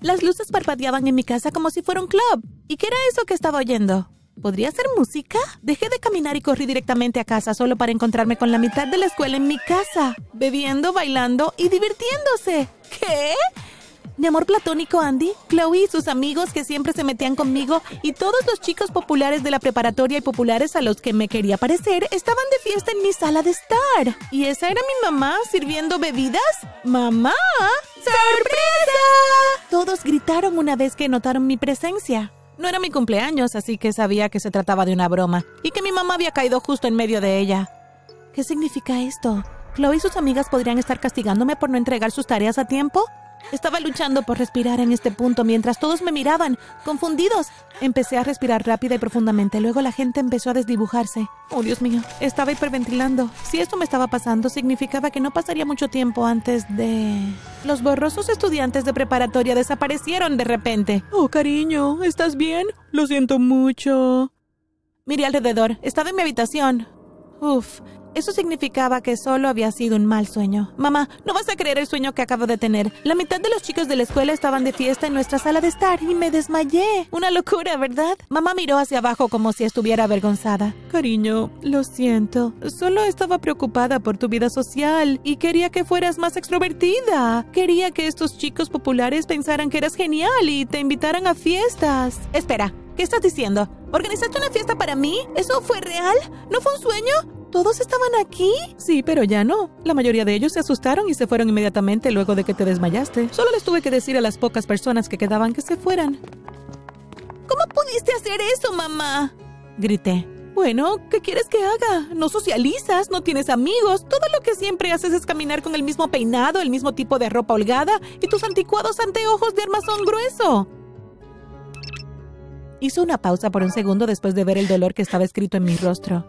Las luces parpadeaban en mi casa como si fuera un club. ¿Y qué era eso que estaba oyendo? ¿Podría ser música? Dejé de caminar y corrí directamente a casa solo para encontrarme con la mitad de la escuela en mi casa, bebiendo, bailando y divirtiéndose. ¿Qué? Mi amor platónico Andy, Chloe y sus amigos que siempre se metían conmigo y todos los chicos populares de la preparatoria y populares a los que me quería parecer estaban de fiesta en mi sala de estar. ¿Y esa era mi mamá sirviendo bebidas? ¡Mamá! ¡Sorpresa! Todos gritaron una vez que notaron mi presencia. No era mi cumpleaños, así que sabía que se trataba de una broma y que mi mamá había caído justo en medio de ella. ¿Qué significa esto? ¿Chloe y sus amigas podrían estar castigándome por no entregar sus tareas a tiempo? Estaba luchando por respirar en este punto mientras todos me miraban, confundidos. Empecé a respirar rápida y profundamente. Luego la gente empezó a desdibujarse. Oh, Dios mío, estaba hiperventilando. Si esto me estaba pasando, significaba que no pasaría mucho tiempo antes de... Los borrosos estudiantes de preparatoria desaparecieron de repente. Oh, cariño, ¿estás bien? Lo siento mucho. Miré alrededor. Estaba en mi habitación. Uf, eso significaba que solo había sido un mal sueño. Mamá, no vas a creer el sueño que acabo de tener. La mitad de los chicos de la escuela estaban de fiesta en nuestra sala de estar y me desmayé. Una locura, ¿verdad? Mamá miró hacia abajo como si estuviera avergonzada. Cariño, lo siento. Solo estaba preocupada por tu vida social y quería que fueras más extrovertida. Quería que estos chicos populares pensaran que eras genial y te invitaran a fiestas. Espera, ¿qué estás diciendo? ¿Organizaste una fiesta para mí? ¿Eso fue real? ¿No fue un sueño? ¿Todos estaban aquí? Sí, pero ya no. La mayoría de ellos se asustaron y se fueron inmediatamente luego de que te desmayaste. Solo les tuve que decir a las pocas personas que quedaban que se fueran. ¿Cómo pudiste hacer eso, mamá? Grité. Bueno, ¿qué quieres que haga? No socializas, no tienes amigos, todo lo que siempre haces es caminar con el mismo peinado, el mismo tipo de ropa holgada y tus anticuados anteojos de armazón grueso. Hizo una pausa por un segundo después de ver el dolor que estaba escrito en mi rostro.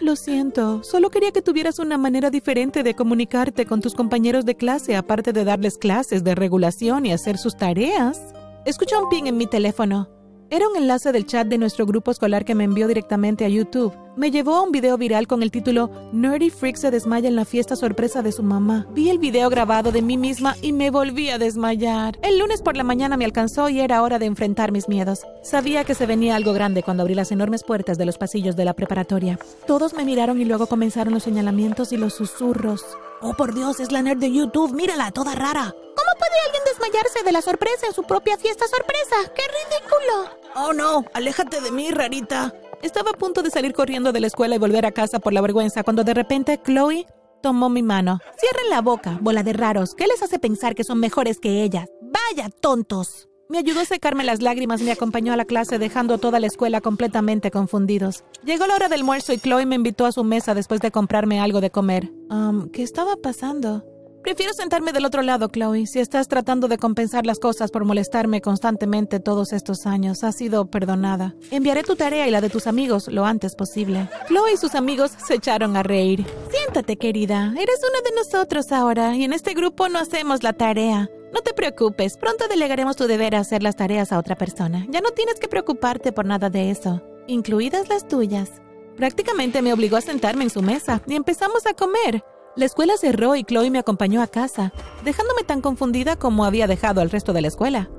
Lo siento, solo quería que tuvieras una manera diferente de comunicarte con tus compañeros de clase, aparte de darles clases de regulación y hacer sus tareas. Escuché un ping en mi teléfono. Era un enlace del chat de nuestro grupo escolar que me envió directamente a YouTube. Me llevó a un video viral con el título Nerdy Freak se desmaya en la fiesta sorpresa de su mamá. Vi el video grabado de mí misma y me volví a desmayar. El lunes por la mañana me alcanzó y era hora de enfrentar mis miedos. Sabía que se venía algo grande cuando abrí las enormes puertas de los pasillos de la preparatoria. Todos me miraron y luego comenzaron los señalamientos y los susurros. Oh, por Dios, es la nerd de YouTube, mírala, toda rara. ¿Cómo puede alguien desmayarse de la sorpresa en su propia fiesta sorpresa? ¡Qué ridículo! Oh, no, aléjate de mí, rarita. Estaba a punto de salir corriendo de la escuela y volver a casa por la vergüenza cuando de repente Chloe tomó mi mano. Cierren la boca, bola de raros. ¿Qué les hace pensar que son mejores que ellas? ¡Vaya tontos! Me ayudó a secarme las lágrimas y me acompañó a la clase dejando toda la escuela completamente confundidos. Llegó la hora del almuerzo y Chloe me invitó a su mesa después de comprarme algo de comer. Um, ¿Qué estaba pasando? Prefiero sentarme del otro lado, Chloe. Si estás tratando de compensar las cosas por molestarme constantemente todos estos años, has sido perdonada. Enviaré tu tarea y la de tus amigos lo antes posible. Chloe y sus amigos se echaron a reír. Siéntate, querida. Eres una de nosotros ahora y en este grupo no hacemos la tarea. No te preocupes, pronto delegaremos tu deber a hacer las tareas a otra persona. Ya no tienes que preocuparte por nada de eso, incluidas las tuyas. Prácticamente me obligó a sentarme en su mesa y empezamos a comer. La escuela cerró y Chloe me acompañó a casa, dejándome tan confundida como había dejado al resto de la escuela.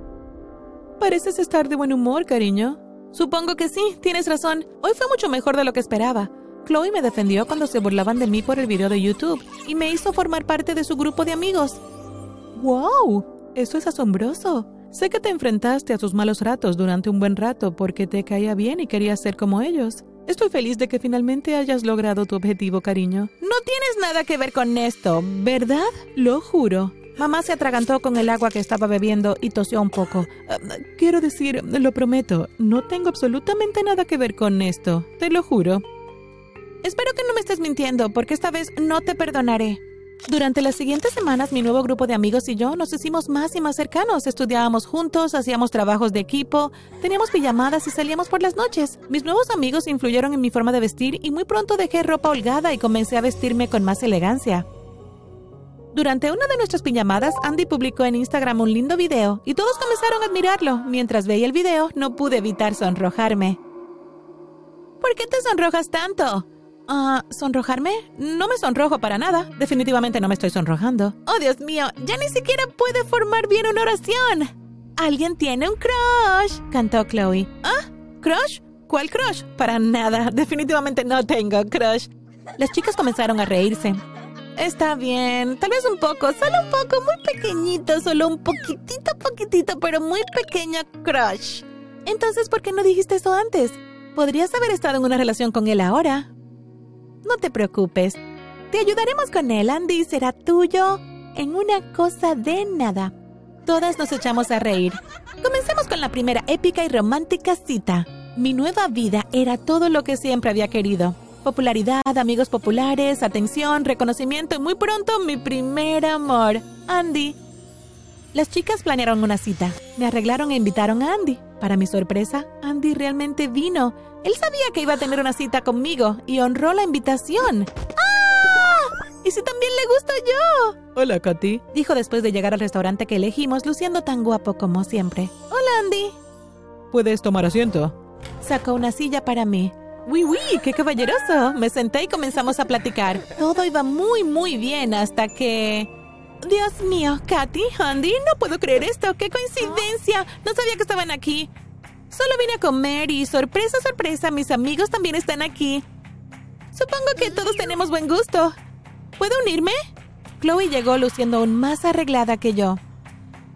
Pareces estar de buen humor, cariño. Supongo que sí, tienes razón. Hoy fue mucho mejor de lo que esperaba. Chloe me defendió cuando se burlaban de mí por el video de YouTube y me hizo formar parte de su grupo de amigos. ¡Wow! Eso es asombroso. Sé que te enfrentaste a sus malos ratos durante un buen rato porque te caía bien y querías ser como ellos. Estoy feliz de que finalmente hayas logrado tu objetivo, cariño. No tienes nada que ver con esto, ¿verdad? Lo juro. Mamá se atragantó con el agua que estaba bebiendo y tosió un poco. Ah, quiero decir, lo prometo, no tengo absolutamente nada que ver con esto. Te lo juro. Espero que no me estés mintiendo, porque esta vez no te perdonaré. Durante las siguientes semanas, mi nuevo grupo de amigos y yo nos hicimos más y más cercanos. Estudiábamos juntos, hacíamos trabajos de equipo, teníamos pijamadas y salíamos por las noches. Mis nuevos amigos influyeron en mi forma de vestir y muy pronto dejé ropa holgada y comencé a vestirme con más elegancia. Durante una de nuestras pijamadas, Andy publicó en Instagram un lindo video y todos comenzaron a admirarlo. Mientras veía el video, no pude evitar sonrojarme. ¿Por qué te sonrojas tanto? Ah, ¿sonrojarme? No me sonrojo para nada. Definitivamente no me estoy sonrojando. Oh, Dios mío, ya ni siquiera puede formar bien una oración. Alguien tiene un crush, cantó Chloe. ¿Ah? ¿Crush? ¿Cuál crush? Para nada. Definitivamente no tengo crush. Las chicas comenzaron a reírse. Está bien, tal vez un poco, solo un poco, muy pequeñito, solo un poquitito, poquitito, pero muy pequeño crush. Entonces, ¿por qué no dijiste eso antes? Podrías haber estado en una relación con él ahora. No te preocupes. Te ayudaremos con él. Andy será tuyo en una cosa de nada. Todas nos echamos a reír. Comencemos con la primera épica y romántica cita. Mi nueva vida era todo lo que siempre había querido. Popularidad, amigos populares, atención, reconocimiento y muy pronto mi primer amor, Andy. Las chicas planearon una cita. Me arreglaron e invitaron a Andy. Para mi sorpresa, Andy realmente vino. Él sabía que iba a tener una cita conmigo y honró la invitación. ¡Ah! ¿Y si también le gusto yo? Hola, Katy. Dijo después de llegar al restaurante que elegimos, luciendo tan guapo como siempre. Hola, Andy. ¿Puedes tomar asiento? Sacó una silla para mí. ¡Uy, uy! ¡Qué caballeroso! Me senté y comenzamos a platicar. Todo iba muy, muy bien hasta que... Dios mío, Katy, Andy, no puedo creer esto. ¡Qué coincidencia! No sabía que estaban aquí. Solo vine a comer y sorpresa, sorpresa, mis amigos también están aquí. Supongo que todos tenemos buen gusto. ¿Puedo unirme? Chloe llegó luciendo aún más arreglada que yo.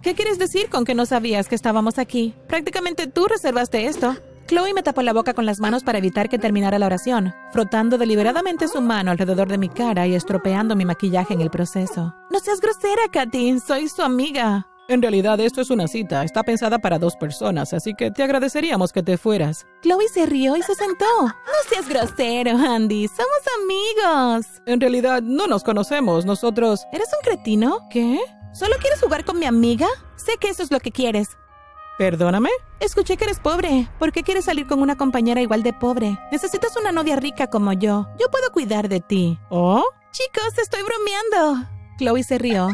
¿Qué quieres decir con que no sabías que estábamos aquí? Prácticamente tú reservaste esto. Chloe me tapó la boca con las manos para evitar que terminara la oración, frotando deliberadamente su mano alrededor de mi cara y estropeando mi maquillaje en el proceso. No seas grosera, Katy. Soy su amiga. En realidad esto es una cita, está pensada para dos personas, así que te agradeceríamos que te fueras. Chloe se rió y se sentó. No seas grosero, Andy, somos amigos. En realidad no nos conocemos, nosotros... ¿Eres un cretino? ¿Qué? ¿Solo quieres jugar con mi amiga? Sé que eso es lo que quieres. ¿Perdóname? Escuché que eres pobre. ¿Por qué quieres salir con una compañera igual de pobre? Necesitas una novia rica como yo. Yo puedo cuidar de ti. ¿Oh? Chicos, estoy bromeando. Chloe se rió.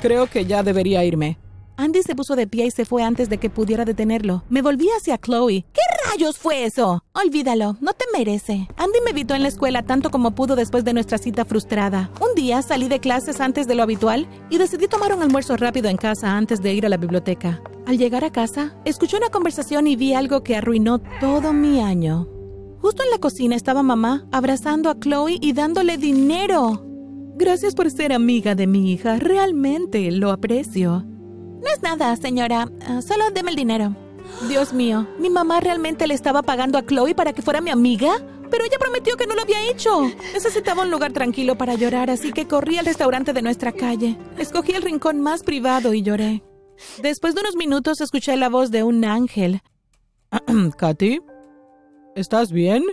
Creo que ya debería irme. Andy se puso de pie y se fue antes de que pudiera detenerlo. Me volví hacia Chloe. ¿Qué rayos fue eso? Olvídalo, no te merece. Andy me evitó en la escuela tanto como pudo después de nuestra cita frustrada. Un día salí de clases antes de lo habitual y decidí tomar un almuerzo rápido en casa antes de ir a la biblioteca. Al llegar a casa, escuché una conversación y vi algo que arruinó todo mi año. Justo en la cocina estaba mamá abrazando a Chloe y dándole dinero. Gracias por ser amiga de mi hija, realmente lo aprecio. No es nada, señora. Ah, solo deme el dinero. Dios mío, ¿mi mamá realmente le estaba pagando a Chloe para que fuera mi amiga? Pero ella prometió que no lo había hecho. Necesitaba un lugar tranquilo para llorar, así que corrí al restaurante de nuestra calle. Escogí el rincón más privado y lloré. Después de unos minutos escuché la voz de un ángel. Katy, ¿estás bien?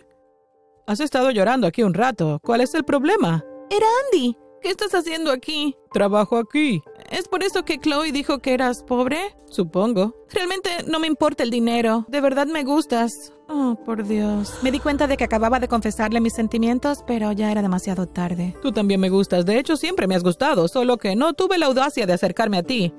Has estado llorando aquí un rato. ¿Cuál es el problema? Era Andy. ¿Qué estás haciendo aquí? Trabajo aquí. ¿Es por eso que Chloe dijo que eras pobre? Supongo. Realmente no me importa el dinero. De verdad me gustas. Oh, por Dios. Me di cuenta de que acababa de confesarle mis sentimientos, pero ya era demasiado tarde. Tú también me gustas. De hecho, siempre me has gustado, solo que no tuve la audacia de acercarme a ti.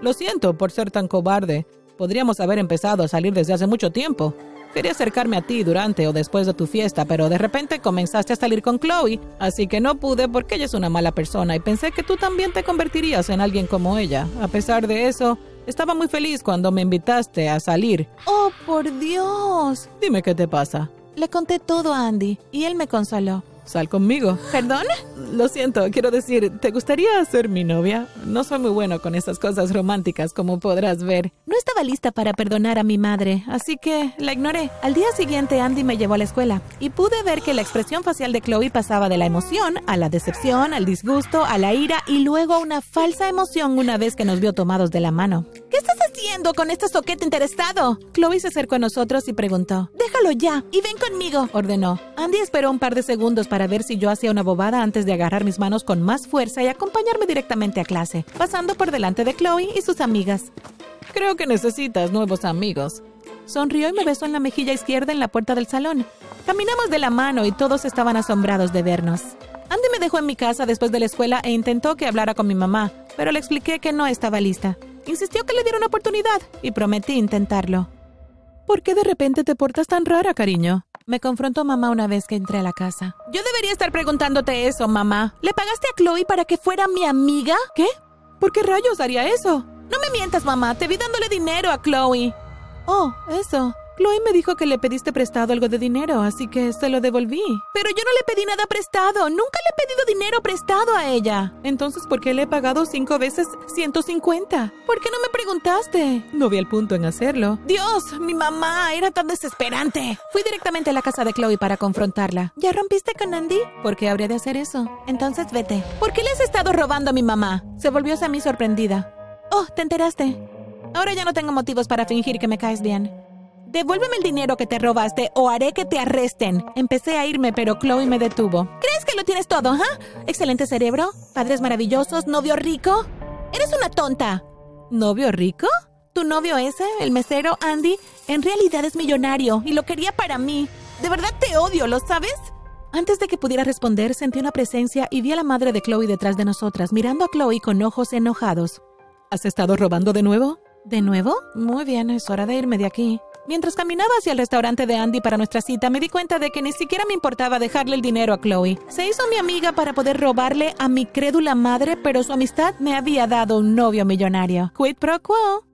Lo siento por ser tan cobarde. Podríamos haber empezado a salir desde hace mucho tiempo. Quería acercarme a ti durante o después de tu fiesta, pero de repente comenzaste a salir con Chloe, así que no pude porque ella es una mala persona y pensé que tú también te convertirías en alguien como ella. A pesar de eso, estaba muy feliz cuando me invitaste a salir. ¡Oh, por Dios! Dime qué te pasa. Le conté todo a Andy y él me consoló. Sal conmigo. ¿Perdón? Lo siento, quiero decir, ¿te gustaría ser mi novia? No soy muy bueno con estas cosas románticas, como podrás ver. No estaba lista para perdonar a mi madre, así que la ignoré. Al día siguiente, Andy me llevó a la escuela y pude ver que la expresión facial de Chloe pasaba de la emoción a la decepción, al disgusto, a la ira y luego a una falsa emoción una vez que nos vio tomados de la mano. ¿Qué estás haciendo con este soquete interesado? Chloe se acercó a nosotros y preguntó. Déjalo ya y ven conmigo, ordenó. Andy esperó un par de segundos para ver si yo hacía una bobada antes de agarrar mis manos con más fuerza y acompañarme directamente a clase, pasando por delante de Chloe y sus amigas. Creo que necesitas nuevos amigos. Sonrió y me besó en la mejilla izquierda en la puerta del salón. Caminamos de la mano y todos estaban asombrados de vernos. Andy me dejó en mi casa después de la escuela e intentó que hablara con mi mamá, pero le expliqué que no estaba lista. Insistió que le diera una oportunidad y prometí intentarlo. ¿Por qué de repente te portas tan rara, cariño? Me confrontó mamá una vez que entré a la casa. Yo debería estar preguntándote eso, mamá. ¿Le pagaste a Chloe para que fuera mi amiga? ¿Qué? ¿Por qué rayos haría eso? No me mientas, mamá. Te vi dándole dinero a Chloe. Oh, eso. Chloe me dijo que le pediste prestado algo de dinero, así que se lo devolví. Pero yo no le pedí nada prestado. Nunca le he pedido dinero prestado a ella. Entonces, ¿por qué le he pagado cinco veces 150? ¿Por qué no me preguntaste? No vi el punto en hacerlo. Dios, mi mamá era tan desesperante. Fui directamente a la casa de Chloe para confrontarla. ¿Ya rompiste con Andy? ¿Por qué habría de hacer eso? Entonces vete. ¿Por qué le has estado robando a mi mamá? Se volvió hacia mí sorprendida. Oh, ¿te enteraste? Ahora ya no tengo motivos para fingir que me caes bien. Devuélveme el dinero que te robaste o haré que te arresten. Empecé a irme, pero Chloe me detuvo. ¿Crees que lo tienes todo, ah? Excelente cerebro, padres maravillosos, novio rico. Eres una tonta. ¿Novio rico? Tu novio ese, el mesero Andy, en realidad es millonario y lo quería para mí. De verdad te odio, ¿lo sabes? Antes de que pudiera responder, sentí una presencia y vi a la madre de Chloe detrás de nosotras, mirando a Chloe con ojos enojados. ¿Has estado robando de nuevo? ¿De nuevo? Muy bien, es hora de irme de aquí. Mientras caminaba hacia el restaurante de Andy para nuestra cita, me di cuenta de que ni siquiera me importaba dejarle el dinero a Chloe. Se hizo mi amiga para poder robarle a mi crédula madre, pero su amistad me había dado un novio millonario. Quid pro quo.